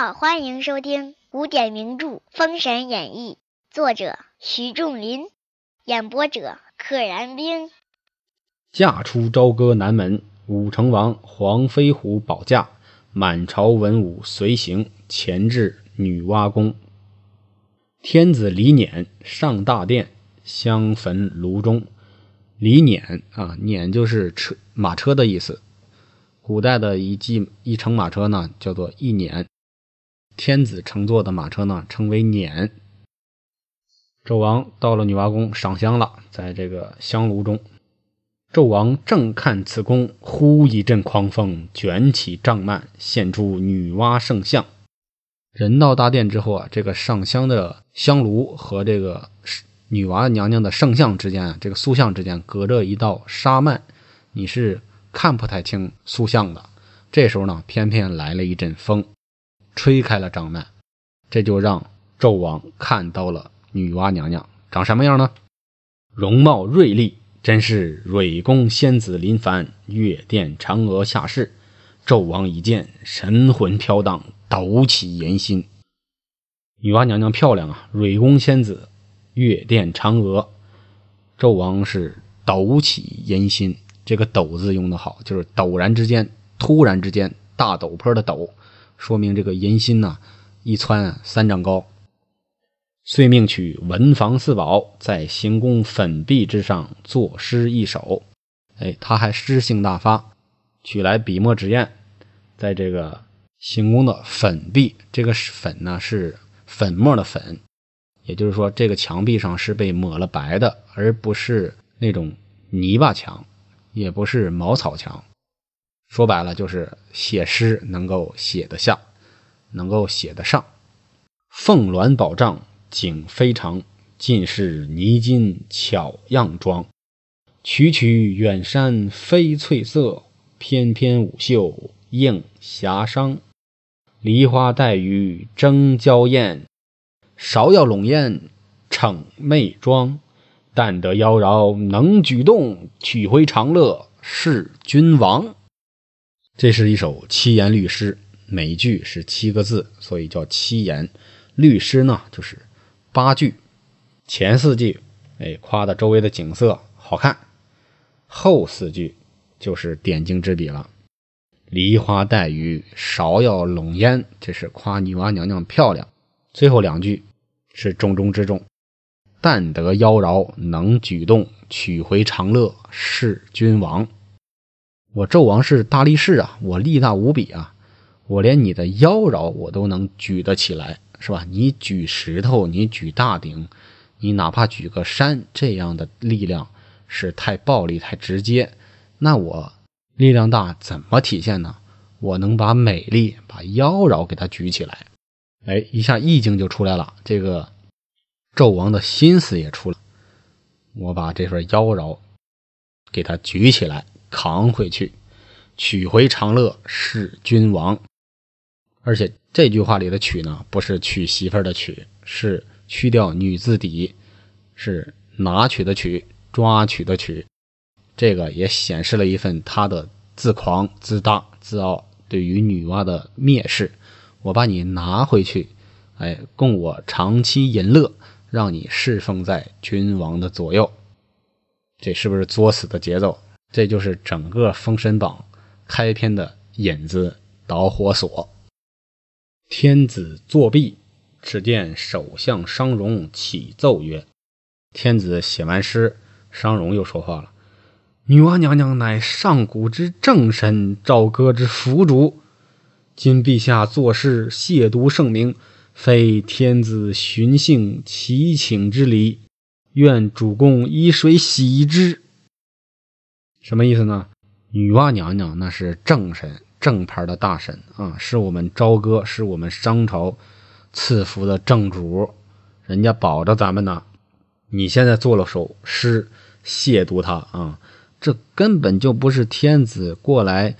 好，欢迎收听古典名著《封神演义》，作者徐仲林，演播者可燃冰。嫁出朝歌南门，武成王黄飞虎保驾，满朝文武随行，前至女娲宫。天子李辇上大殿，香焚炉中。李辇啊，辇就是车马车的意思。古代的一骑一乘马车呢，叫做一辇。天子乘坐的马车呢，称为辇。纣王到了女娲宫上香了，在这个香炉中，纣王正看此宫，忽一阵狂风卷起帐幔，现出女娲圣像。人到大殿之后啊，这个上香的香炉和这个。女娲娘娘的圣像之间啊，这个塑像之间隔着一道纱幔，你是看不太清塑像的。这时候呢，偏偏来了一阵风，吹开了帐幔，这就让纣王看到了女娲娘娘长什么样呢？容貌锐丽，真是蕊宫仙子临凡，月殿嫦娥下世。纣王一见，神魂飘荡，抖起淫心。女娲娘娘漂亮啊，蕊宫仙子。月殿嫦娥，纣王是抖起淫心。这个“抖”字用的好，就是陡然之间、突然之间，大陡坡的“陡”，说明这个银心呐，一窜三丈高。遂命取文房四宝，在行宫粉壁之上作诗一首。哎，他还诗性大发，取来笔墨纸砚，在这个行宫的粉壁，这个粉呢是粉末的粉。也就是说，这个墙壁上是被抹了白的，而不是那种泥巴墙，也不是茅草墙。说白了，就是写诗能够写得下，能够写得上。凤鸾宝帐景非常，尽是泥金巧样装。曲曲远山飞翠色，翩翩舞袖映霞裳。梨花带雨争娇艳。芍药笼烟逞媚妆，但得妖娆能举动，取回长乐是君王。这是一首七言律诗，每句是七个字，所以叫七言律诗呢。就是八句，前四句哎夸的周围的景色好看，后四句就是点睛之笔了。梨花带雨，芍药笼烟，这是夸女娲娘娘漂亮。最后两句。是重中之重，但得妖娆能举动，取回长乐是君王。我纣王是大力士啊，我力大无比啊，我连你的妖娆我都能举得起来，是吧？你举石头，你举大鼎，你哪怕举个山，这样的力量是太暴力、太直接。那我力量大怎么体现呢？我能把美丽、把妖娆给它举起来。哎，一下意境就出来了，这个纣王的心思也出了。我把这份妖娆给他举起来，扛回去，取回长乐是君王。而且这句话里的“娶”呢，不是娶媳妇的“娶”，是去掉女字底，是拿取的“取”，抓取的“取”。这个也显示了一份他的自狂、自大、自傲，对于女娲的蔑视。我把你拿回去，哎，供我长期淫乐，让你侍奉在君王的左右，这是不是作死的节奏？这就是整个《封神榜》开篇的引子导火索。天子作弊，只见首相商容启奏曰：“天子写完诗，商容又说话了。女娲娘娘乃上古之正神，朝歌之福主。”今陛下作事亵渎圣明，非天子寻衅祈请之礼，愿主公以水洗之。什么意思呢？女娲娘娘那是正神，正牌的大神啊，是我们朝歌，是我们商朝赐福的正主，人家保着咱们呢。你现在做了首诗亵渎他啊，这根本就不是天子过来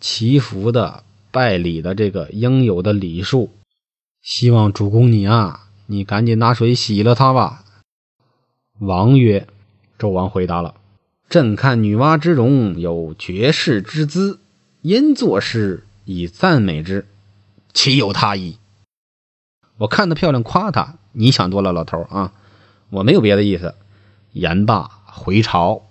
祈福的。拜礼的这个应有的礼数，希望主公你啊，你赶紧拿水洗了他吧。王曰：“纣王回答了，朕看女娲之容有绝世之姿，因作诗以赞美之。岂有他意？我看她漂亮，夸她。你想多了，老头啊，我没有别的意思。言罢回朝。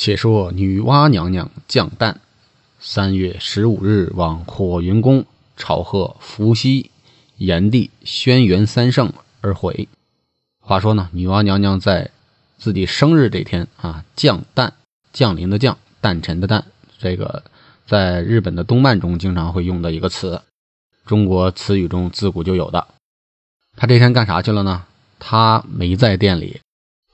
且说女娲娘娘降诞，三月十五日往火云宫朝贺伏羲、炎帝、轩辕三圣而回。话说呢，女娲娘娘在自己生日这天啊，降诞，降临的降，诞辰的诞，这个在日本的动漫中经常会用的一个词，中国词语中自古就有的。她这天干啥去了呢？她没在店里。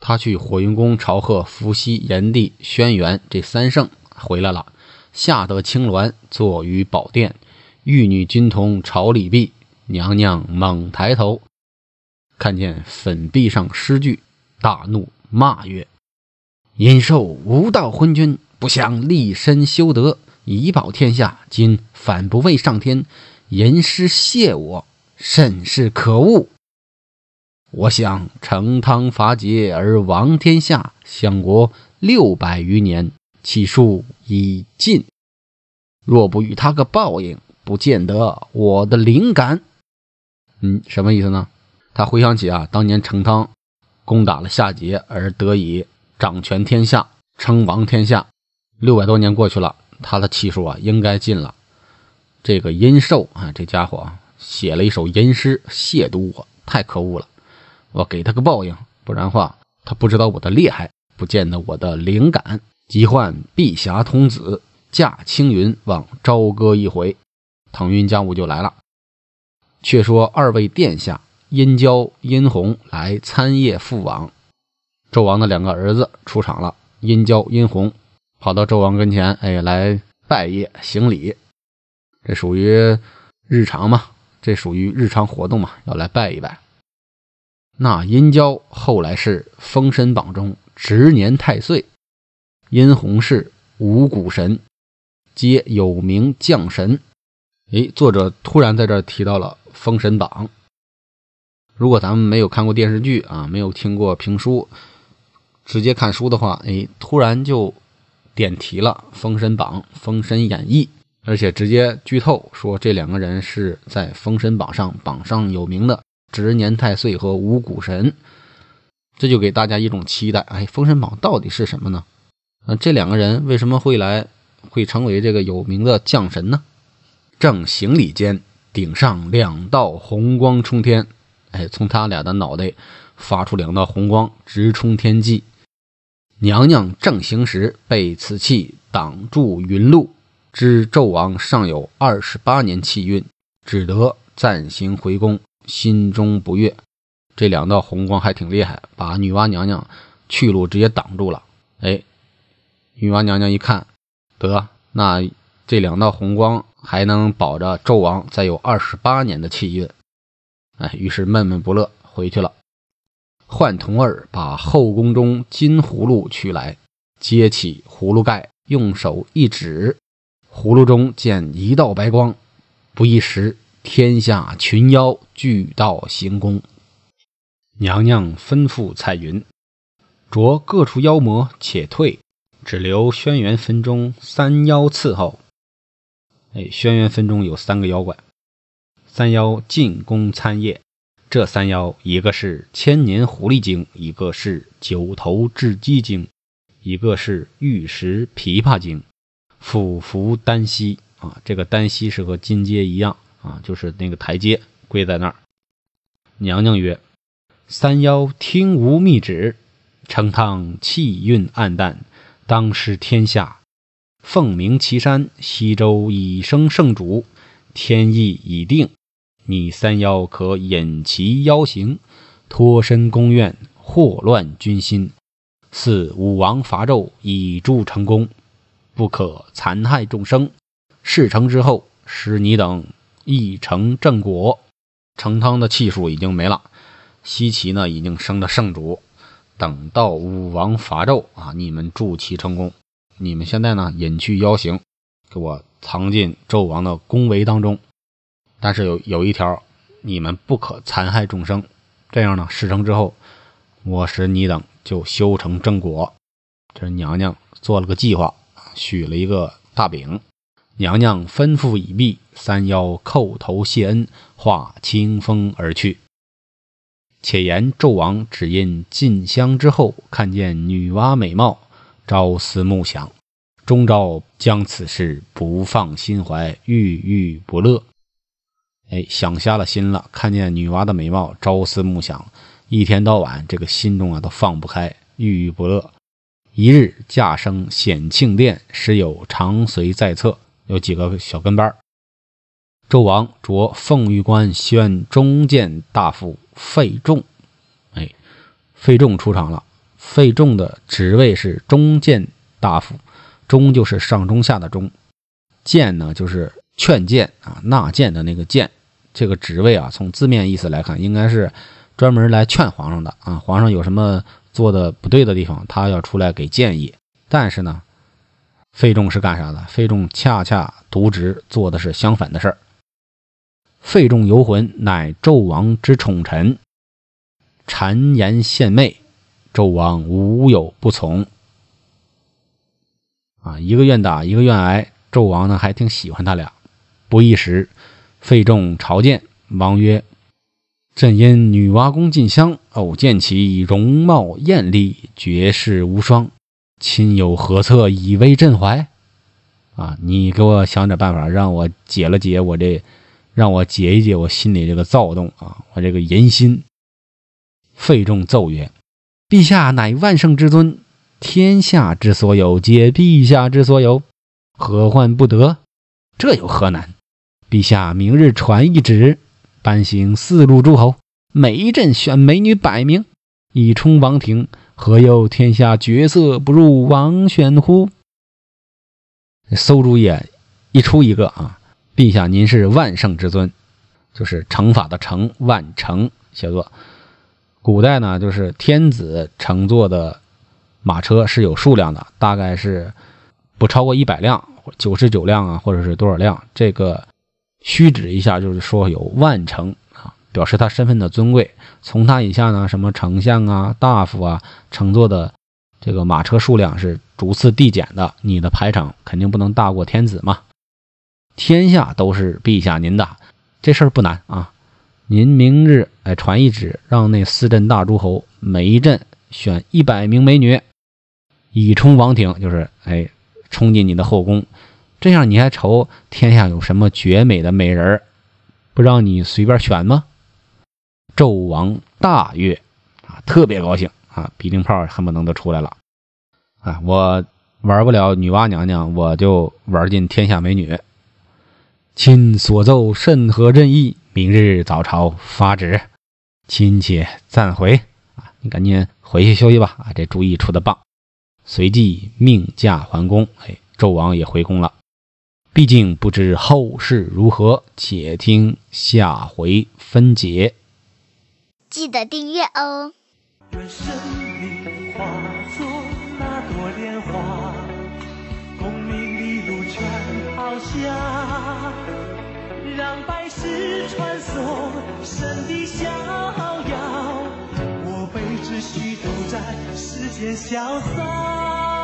他去火云宫朝贺伏羲、炎帝、轩辕这三圣回来了，下得青鸾，坐于宝殿，玉女金童朝礼毕，娘娘猛抬头，看见粉壁上诗句，大怒，骂曰：“殷寿无道昏君，不想立身修德，以保天下，今反不畏上天，吟诗谢我，甚是可恶。”我想成汤伐桀而亡天下，相国六百余年，气数已尽。若不与他个报应，不见得我的灵感。嗯，什么意思呢？他回想起啊，当年成汤攻打了夏桀，而得以掌权天下，称王天下。六百多年过去了，他的气数啊，应该尽了。这个殷寿啊，这家伙，写了一首吟诗，亵渎我，太可恶了。我给他个报应，不然话他不知道我的厉害，不见得我的灵感。即唤碧霞童子驾青云往朝歌一回，腾云驾雾就来了。却说二位殿下殷郊、殷红来参谒父王，纣王的两个儿子出场了。殷郊、殷红跑到纣王跟前，哎，来拜谒行礼。这属于日常嘛？这属于日常活动嘛？要来拜一拜。那殷郊后来是《封神榜》中执年太岁，殷红是五谷神，皆有名将神。哎，作者突然在这提到了《封神榜》。如果咱们没有看过电视剧啊，没有听过评书，直接看书的话，哎，突然就点题了《封神榜》《封神演义》，而且直接剧透说这两个人是在《封神榜》上榜上有名的。值年太岁和五谷神，这就给大家一种期待。哎，封神榜到底是什么呢？啊，这两个人为什么会来，会成为这个有名的将神呢？正行礼间，顶上两道红光冲天。哎，从他俩的脑袋发出两道红光，直冲天际。娘娘正行时，被此气挡住云路，知纣王尚有二十八年气运，只得暂行回宫。心中不悦，这两道红光还挺厉害，把女娲娘娘去路直接挡住了。哎，女娲娘娘一看，得，那这两道红光还能保着纣王再有二十八年的气运。哎，于是闷闷不乐，回去了。唤童儿把后宫中金葫芦取来，揭起葫芦盖，用手一指，葫芦中见一道白光，不一时。天下群妖俱到行宫，娘娘吩咐彩云，着各处妖魔且退，只留轩辕坟中三妖伺候。哎，轩辕坟中有三个妖怪，三妖进宫参谒。这三妖，一个是千年狐狸精，一个是九头雉鸡精，一个是玉石琵琶精，俯伏单膝啊，这个单膝是和金阶一样。啊，就是那个台阶，跪在那儿。娘娘曰：“三妖听吾密旨，成汤气运暗淡，当失天下。凤鸣岐山，西周已生圣主，天意已定。你三妖可引其妖行，脱身宫院，祸乱军心，似武王伐纣，以助成功，不可残害众生。事成之后，使你等。”一成正果，成汤的气数已经没了，西岐呢已经升了圣主。等到武王伐纣啊，你们助其成功。你们现在呢隐去妖形，给我藏进纣王的宫闱当中。但是有有一条，你们不可残害众生。这样呢，事成之后，我使你等就修成正果。这娘娘做了个计划，许了一个大饼。娘娘吩咐已毕，三妖叩头谢恩，化清风而去。且言纣王只因进香之后，看见女娲美貌，朝思暮想，终朝将此事不放心怀，郁郁不乐。哎，想瞎了心了，看见女娲的美貌，朝思暮想，一天到晚这个心中啊都放不开，郁郁不乐。一日驾升显庆殿，时有长随在侧，有几个小跟班。纣王着凤玉冠宣中谏大夫费仲，哎，费仲出场了。费仲的职位是中谏大夫，中就是上中下的中，谏呢就是劝谏啊纳谏的那个谏。这个职位啊，从字面意思来看，应该是专门来劝皇上的啊。皇上有什么做的不对的地方，他要出来给建议。但是呢，费仲是干啥的？费仲恰恰渎职，做的是相反的事儿。费仲游魂，乃纣王之宠臣，谗言献媚，纣王无有不从。啊，一个愿打，一个愿挨，纣王呢还挺喜欢他俩。不一时。费仲朝见王曰：“朕因女娲宫进香，偶见其容貌艳丽，绝世无双，亲有何策以慰朕怀？啊，你给我想点办法，让我解了解我这，让我解一解我心里这个躁动啊，我这个淫心。”费仲奏曰：“陛下乃万圣之尊，天下之所有皆陛下之所有，何患不得？这有何难？”陛下明日传一旨，颁行四路诸侯，每一镇选美女百名，以充王庭。何忧天下绝色不入王选乎？馊主意一出一个啊！陛下您是万圣之尊，就是乘法的乘，万乘写作。古代呢，就是天子乘坐的马车是有数量的，大概是不超过一百辆，九十九辆啊，或者是多少辆？这个。虚指一下，就是说有万乘，表示他身份的尊贵。从他以下呢，什么丞相啊、大夫啊，乘坐的这个马车数量是逐次递减的。你的排场肯定不能大过天子嘛。天下都是陛下您的，这事儿不难啊。您明日哎传一旨，让那四镇大诸侯每一镇选一百名美女，以充王庭，就是哎冲进你的后宫。这样你还愁天下有什么绝美的美人不让你随便选吗？纣王大悦啊，特别高兴啊，鼻涕泡恨不能都出来了啊！我玩不了女娲娘娘，我就玩尽天下美女。亲所奏甚合朕意，明日早朝发旨。亲且暂回啊，你赶紧回去休息吧啊！这主意出的棒。随即命驾还宫，哎，纣王也回宫了。毕竟不知后事如何，且听下回分解。记得订阅哦。愿生命化作那朵莲花，功名利禄全抛下，让百世传颂神的逍遥。我辈只需都在世间潇洒。